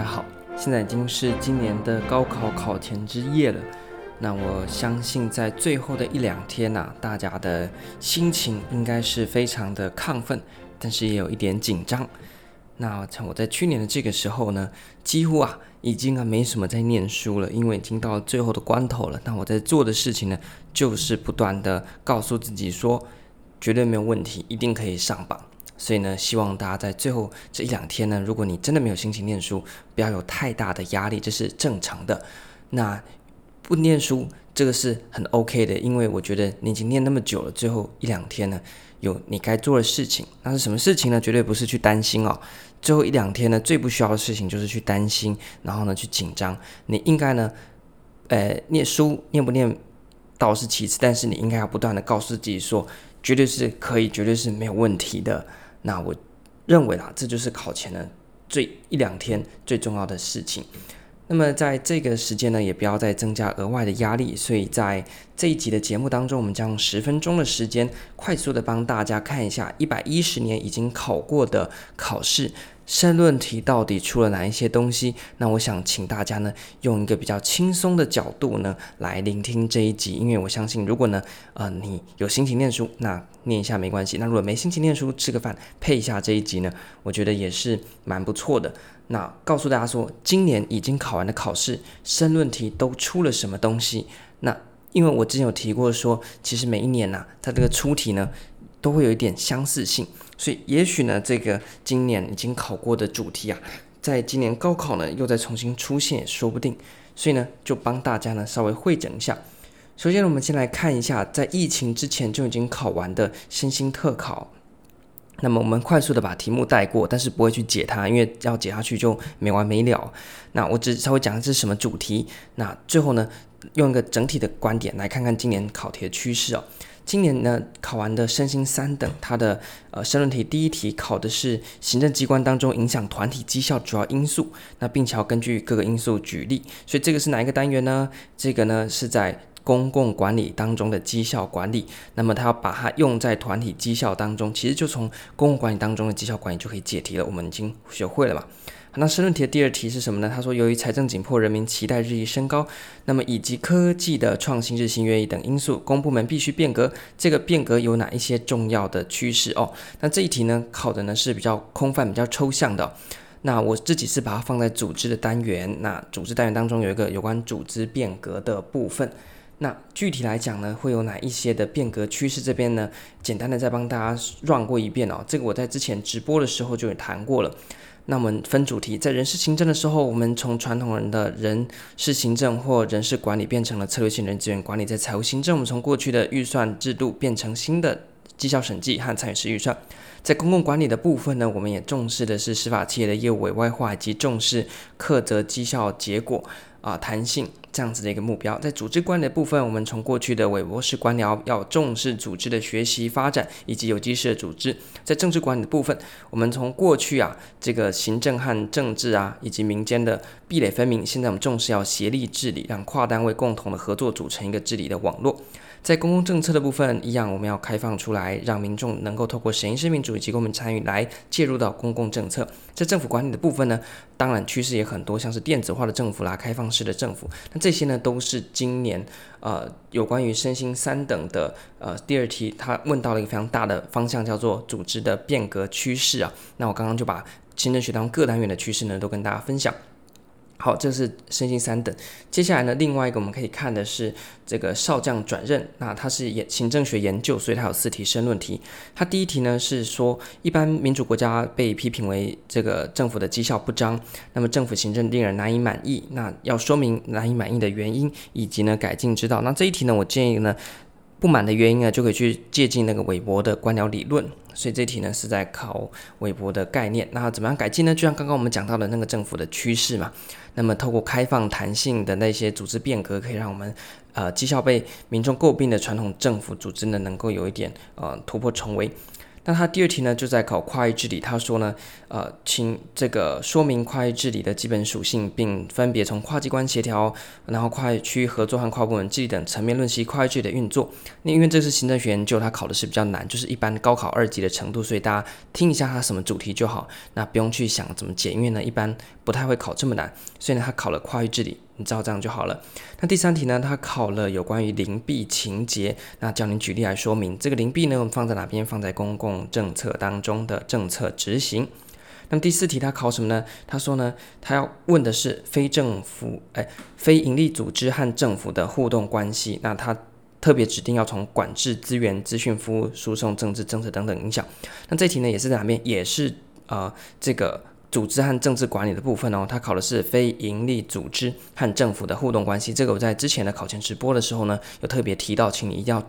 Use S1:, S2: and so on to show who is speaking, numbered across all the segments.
S1: 家好，现在已经是今年的高考考前之夜了。那我相信在最后的一两天呐、大家的心情应该是非常的亢奋，但是也有一点紧张。那像我在去年的这个时候呢，几乎啊已经啊没什么在念书了，因为已经到最后的关头了。那我在做的事情呢，就是不断的告诉自己说，绝对没有问题，一定可以上榜。所以呢，希望大家在最后这一两天呢，如果你真的没有心情念书，不要有太大的压力，这是正常的。那不念书，这个是很 OK 的，因为我觉得你已经念那么久了，最后一两天呢，有你该做的事情。那是什么事情呢？绝对不是去担心哦。最后一两天呢，最不需要的事情就是去担心，然后呢去紧张。你应该呢，呃，念书念不念倒是其次，但是你应该要不断的告诉自己说，绝对是可以，绝对是没有问题的。那我认为啦，这就是考前的最一两天最重要的事情。那么在这个时间呢，也不要再增加额外的压力。所以在这一集的节目当中，我们将用十分钟的时间，快速的帮大家看一下一百一十年已经考过的考试。申论题到底出了哪一些东西？那我想请大家呢，用一个比较轻松的角度呢，来聆听这一集，因为我相信，如果呢，呃，你有心情念书，那念一下没关系；那如果没心情念书，吃个饭配一下这一集呢，我觉得也是蛮不错的。那告诉大家说，今年已经考完的考试申论题都出了什么东西？那因为我之前有提过说，其实每一年呐、它这个出题呢，都会有一点相似性。所以，也许呢，这个今年已经考过的主题啊，在今年高考呢又再重新出现说不定。所以呢，就帮大家呢稍微汇整一下。首先，我们先来看一下在疫情之前就已经考完的身心特考。那么我们快速的把题目带过，但是不会去解它，因为要解下去就没完没了。那我只稍微讲的是什么主题。那最后呢，用一个整体的观点来看看今年考题的趋势哦。今年呢，考完的身心三等，它的呃申论题第一题考的是行政机关当中影响团体绩效主要因素，那并且要根据各个因素举例，所以这个是哪一个单元呢？这个呢是在公共管理当中的绩效管理，那么它要把它用在团体绩效当中，其实就从公共管理当中的绩效管理就可以解题了，我们已经学会了嘛。那申论题的第二题是什么呢？他说，由于财政紧迫、人民期待日益升高，那么以及科技的创新日新月异等因素，公部门必须变革。这个变革有哪一些重要的趋势哦？那这一题呢，考的呢是比较空泛、比较抽象的。那我自己是把它放在组织的单元。那组织单元当中有一个有关组织变革的部分。那具体来讲呢，会有哪一些的变革趋势？这边呢，简单的再帮大家 run 过一遍哦。这个我在之前直播的时候就有谈过了。那我们分主题，在人事行政的时候，我们从传统人的人事行政或人事管理变成了策略性人资源管理。在财务行政，我们从过去的预算制度变成新的绩效审计和参与式预算。在公共管理的部分呢，我们也重视的是司法企业的业务委外化以及重视课责绩效结果啊弹性。这样子的一个目标，在组织管理的部分，我们从过去的韦伯式官僚要重视组织的学习发展以及有机式的组织；在政治管理的部分，我们从过去啊这个行政和政治啊以及民间的壁垒分明，现在我们重视要协力治理，让跨单位共同的合作组成一个治理的网络。在公共政策的部分一样，我们要开放出来，让民众能够透过审议式民主以及公民参与来介入到公共政策。在政府管理的部分呢，当然趋势也很多，像是电子化的政府啦、开放式的政府，那这些呢都是今年呃有关于身心三等的呃第二题，他问到了一个非常大的方向，叫做组织的变革趋势啊。那我刚刚就把行政学当各单元的趋势呢都跟大家分享。好，这是身心三等。接下来呢，另外一个我们可以看的是这个少将转任。那它是研行政学研究，所以它有四题申论题。它第一题呢是说，一般民主国家被批评为这个政府的绩效不彰，那么政府行政令人难以满意。那要说明难以满意的原因，以及呢改进之道。那这一题呢，我建议呢。不满的原因呢，就可以去借鉴那个韦伯的官僚理论，所以这题呢是在考韦伯的概念。那怎么样改进呢？就像刚刚我们讲到的那个政府的趋势嘛。那么透过开放弹性的那些组织变革，可以让我们呃绩效被民众诟病的传统政府组织呢，能够有一点呃突破重围。那它第二题呢，就在考跨域治理。他说呢，呃，请这个说明跨域治理的基本属性，并分别从跨机关协调，然后跨区域合作和跨部门治理等层面论析跨域治理的运作。那因为这是行政学研究，它考的是比较难，就是一般高考二级的程度，所以大家听一下它什么主题就好，那不用去想怎么解，因为呢，一般不太会考这么难，所以呢，它考了跨域治理。你照这样就好了。那第三题呢？它考了有关于邻避情节，那叫你举例来说明这个邻避呢，我们放在哪边？放在公共政策当中的政策执行。那么第四题它考什么呢？他说呢，他要问的是非政府哎，非营利组织和政府的互动关系。那他特别指定要从管制资源、资讯服务、输送政治政策等等影响。那这题呢，也是在哪边？也是呃这个。组织和政治管理的部分哦，它考的是非营利组织和政府的互动关系。这个我在之前的考前直播的时候呢，有特别提到，请你一定要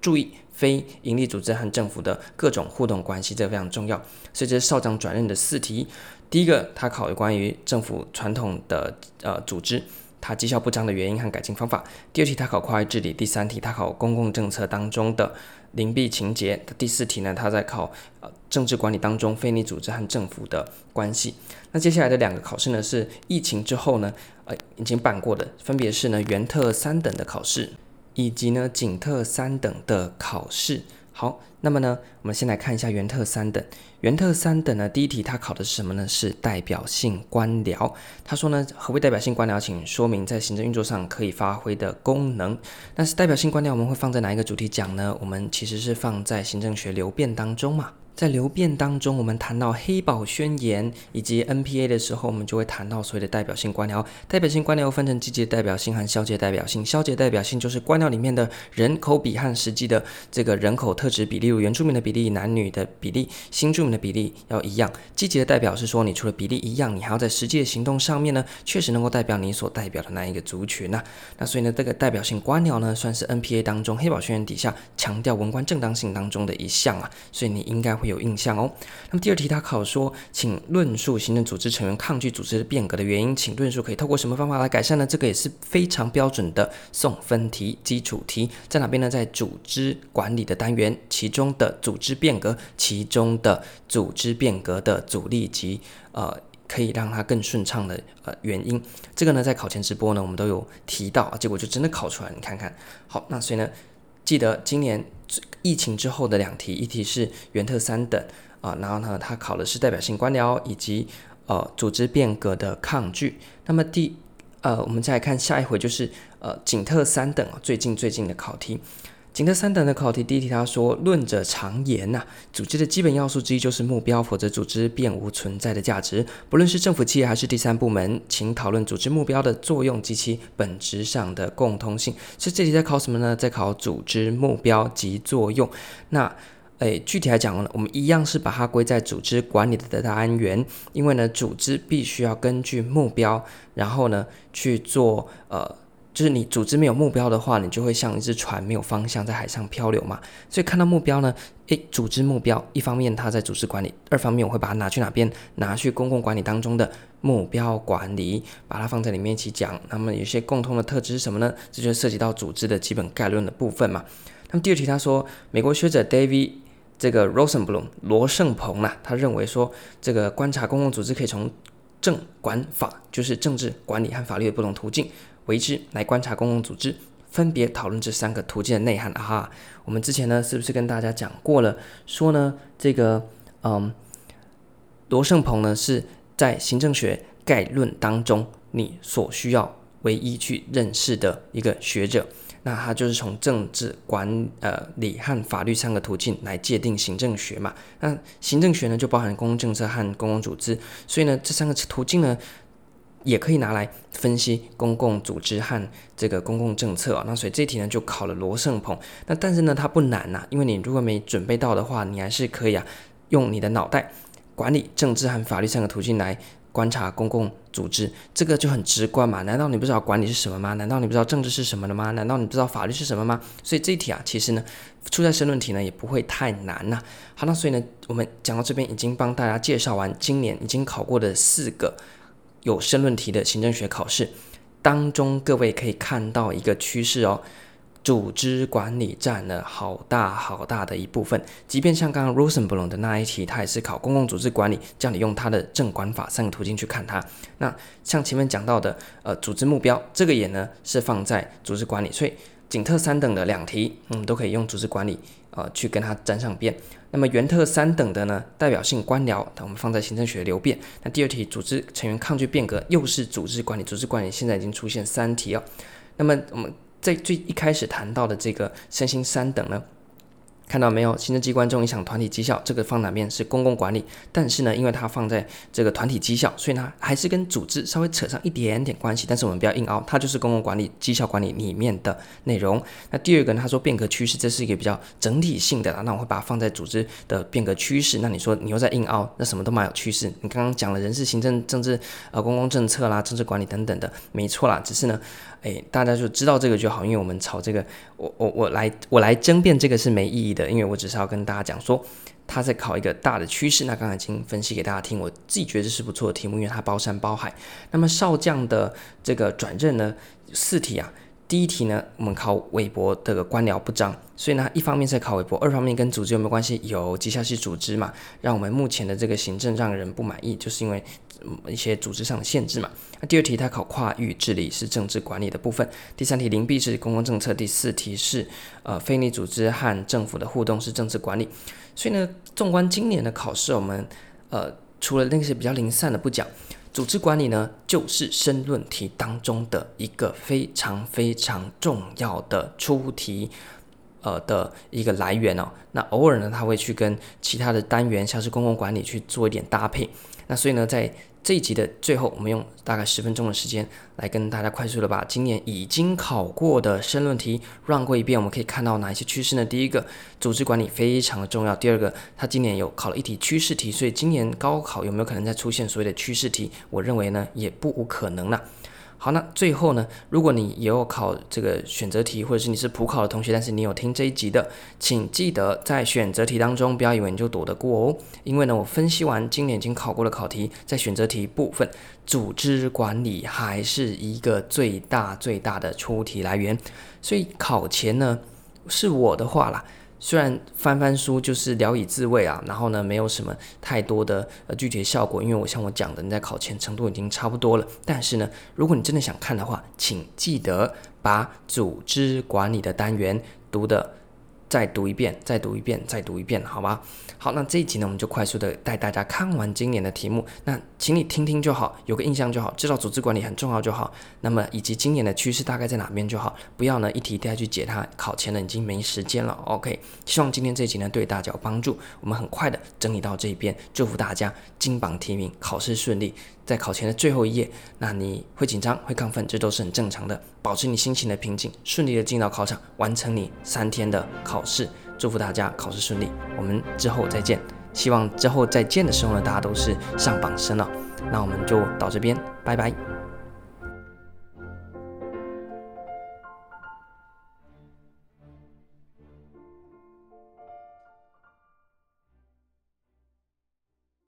S1: 注意非营利组织和政府的各种互动关系，这非常重要。所以这是校长转任的四题。第一个，它考有关于政府传统的呃组织，它绩效不彰的原因和改进方法。第二题，它考跨域治理。第三题，它考公共政策当中的邻避情节。第四题呢，它在考呃。政治管理当中，非你组织和政府的关系。那接下来的两个考试呢，是疫情之后呢，呃，已经办过的，分别是呢原特三等的考试，以及呢景特三等的考试。好，那么呢，我们先来看一下原特三等。原特三等呢，第一题它考的是什么呢？是代表性官僚。他说呢，何为代表性官僚？请说明在行政运作上可以发挥的功能。但是代表性官僚我们会放在哪一个主题讲呢？我们其实是放在行政学流变当中嘛。在流变当中，我们谈到黑宝宣言以及 NPA 的时候，我们就会谈到所谓的代表性官僚。代表性官僚分成积极代表性和消极代表性。消极代表性就是官僚里面的人口比和实际的这个人口特质比例，如原住民的比例、男女的比例、新住民的比例要一样。积极的代表是说，你除了比例一样，你还要在实际的行动上面呢，确实能够代表你所代表的那一个族群呐。那所以呢，这个代表性官僚呢，算是 NPA 当中黑宝宣言底下强调文官正当性当中的一项啊。所以你应该会。有印象哦。那么第二题，他考说，请论述行政组织成员抗拒组织变革的原因，请论述可以透过什么方法来改善呢？这个也是非常标准的送分题基础题，在哪边呢？在组织管理的单元，其中的组织变革，其中的组织变革的阻力及呃，可以让它更顺畅的呃原因。这个呢，在考前直播呢，我们都有提到，结果就真的考出来，你看看。好，那所以呢，记得今年。疫情之后的两题，一题是原特三等啊，然后呢，它考的是代表性官僚以及呃组织变革的抗拒。那么第呃，我们再来看下一回，就是呃景特三等最近最近的考题。景特三等的考题，第一题他说：“论者常言呐、组织的基本要素之一就是目标，否则组织便无存在的价值。不论是政府企业还是第三部门，请讨论组织目标的作用及其本质上的共通性。”所以这题在考什么呢？在考组织目标及作用。那诶，具体来讲呢，我们一样是把它归在组织管理的单元，因为呢，组织必须要根据目标，然后呢去做呃。就是你组织没有目标的话，你就会像一只船没有方向在海上漂流嘛。所以看到目标呢，诶，组织目标，一方面它在组织管理，二方面我会把它拿去哪边？拿去公共管理当中的目标管理，把它放在里面一起讲。那么有些共通的特质是什么呢？这就涉及到组织的基本概论的部分嘛。那么第二题他说，美国学者 David 这个 Rosenblum 罗胜鹏啊，他认为说这个观察公共组织可以从政管法，就是政治管理和法律的不同途径。为之来观察公共组织，分别讨论这三个途径的内涵啊哈。我们之前呢是不是跟大家讲过了？说呢这个嗯，罗胜鹏呢是在行政学概论当中你所需要唯一去认识的一个学者。那他就是从政治管呃理和法律三个途径来界定行政学嘛。那行政学呢就包含公共政策和公共组织，所以呢这三个途径呢。也可以拿来分析公共组织和这个公共政策啊，那所以这题呢就考了罗胜鹏。那但是呢它不难呐、因为你如果没准备到的话，你还是可以啊用你的脑袋管理政治和法律三个途径来观察公共组织，这个就很直观嘛。难道你不知道管理是什么吗？难道你不知道政治是什么的吗？难道你不知道法律是什么吗？所以这一题啊，其实呢出在申论题呢也不会太难呐、好，那所以呢我们讲到这边已经帮大家介绍完今年已经考过的四个。有申论题的行政学考试当中，各位可以看到一个趋势哦。组织管理占了好大好大的一部分。即便像刚刚 Rosenblum 的那一题，它也是考公共组织管理，叫你用它的正管法三个途径去看它。那像前面讲到的，呃，组织目标这个也呢是放在组织管理，所以景特三等的两题，嗯，都可以用组织管理啊去跟它沾上边。那么原特三等的呢，代表性官僚，我们放在行政学流变。那第二题，组织成员抗拒变革，又是组织管理，组织管理现在已经出现三题哦。那么我们。在最一开始谈到的这个身心三等呢，看到没有？行政机关中影响团体绩效，这个放哪边是公共管理？但是呢，因为它放在这个团体绩效，所以呢还是跟组织稍微扯上一点点关系。但是我们不要硬凹，它就是公共管理、绩效管理里面的内容。那第二个呢，他说变革趋势，这是一个比较整体性的啦。那我会把它放在组织的变革趋势。那你说你又在硬凹，那什么都蛮有趋势。你刚刚讲了人事、行政、政治、呃公共政策啦、政治管理等等的，没错啦。只是呢。诶，大家就知道这个就好，因为我们炒这个，我我我来我来争辩这个是没意义的，因为我只是要跟大家讲说，他在考一个大的趋势。那刚才已经分析给大家听，我自己觉得这是不错的题目，因为它包山包海。那么少将的这个转任呢，四题啊。第一题呢，我们考韦伯这个官僚不彰，所以呢，一方面在考韦伯，二方面跟组织有没有关系？有绩效系组织嘛，让我们目前的这个行政让人不满意，就是因为一些组织上的限制嘛。那第二题它考跨域治理是政治管理的部分，第三题邻避是公共政策，第四题是呃非营利组织和政府的互动是政治管理。所以呢，纵观今年的考试，我们呃除了那些比较零散的不讲。组织管理呢，就是申论题当中的一个非常非常重要的出题，呃的一个来源哦。那偶尔呢，他会去跟其他的单元，像是公共管理去做一点搭配。那所以呢，在这一集的最后，我们用大概十分钟的时间来跟大家快速的把今年已经考过的申论题 run 过一遍。我们可以看到哪一些趋势呢？第一个，组织管理非常的重要。第二个，它今年有考了一题趋势题，所以今年高考有没有可能再出现所谓的趋势题？我认为呢，也不无可能了。好，那最后呢，如果你也有考这个选择题，或者是你是普考的同学，但是你有听这一集的，请记得在选择题当中，不要以为你就躲得过哦。因为呢，我分析完今年已经考过的考题，在选择题部分，组织管理还是一个最大最大的出题来源。所以考前呢，是我的话啦。虽然翻翻书就是聊以自慰啊，然后呢，没有什么太多的呃具体的效果，因为我像我讲的，你在考前程度已经差不多了。但是呢，如果你真的想看的话，请记得把组织管理的单元读的。再读一遍，再读一遍，再读一遍，好吗？好，那这一集呢，我们就快速的带大家看完今年的题目。那请你听听就好，有个印象就好，知道组织管理很重要就好。那么以及今年的趋势大概在哪边就好，不要呢一题一题去解它，考前呢已经没时间了。OK，希望今天这一集呢对大家有帮助。我们很快的整理到这一边，祝福大家金榜题名，考试顺利。在考前的最后一页，那你会紧张、会亢奋，这都是很正常的。保持你心情的平静，顺利的进到考场，完成你三天的考试。祝福大家考试顺利，我们之后再见。希望之后再见的时候呢，大家都是上榜生了。那我们就到这边，拜拜。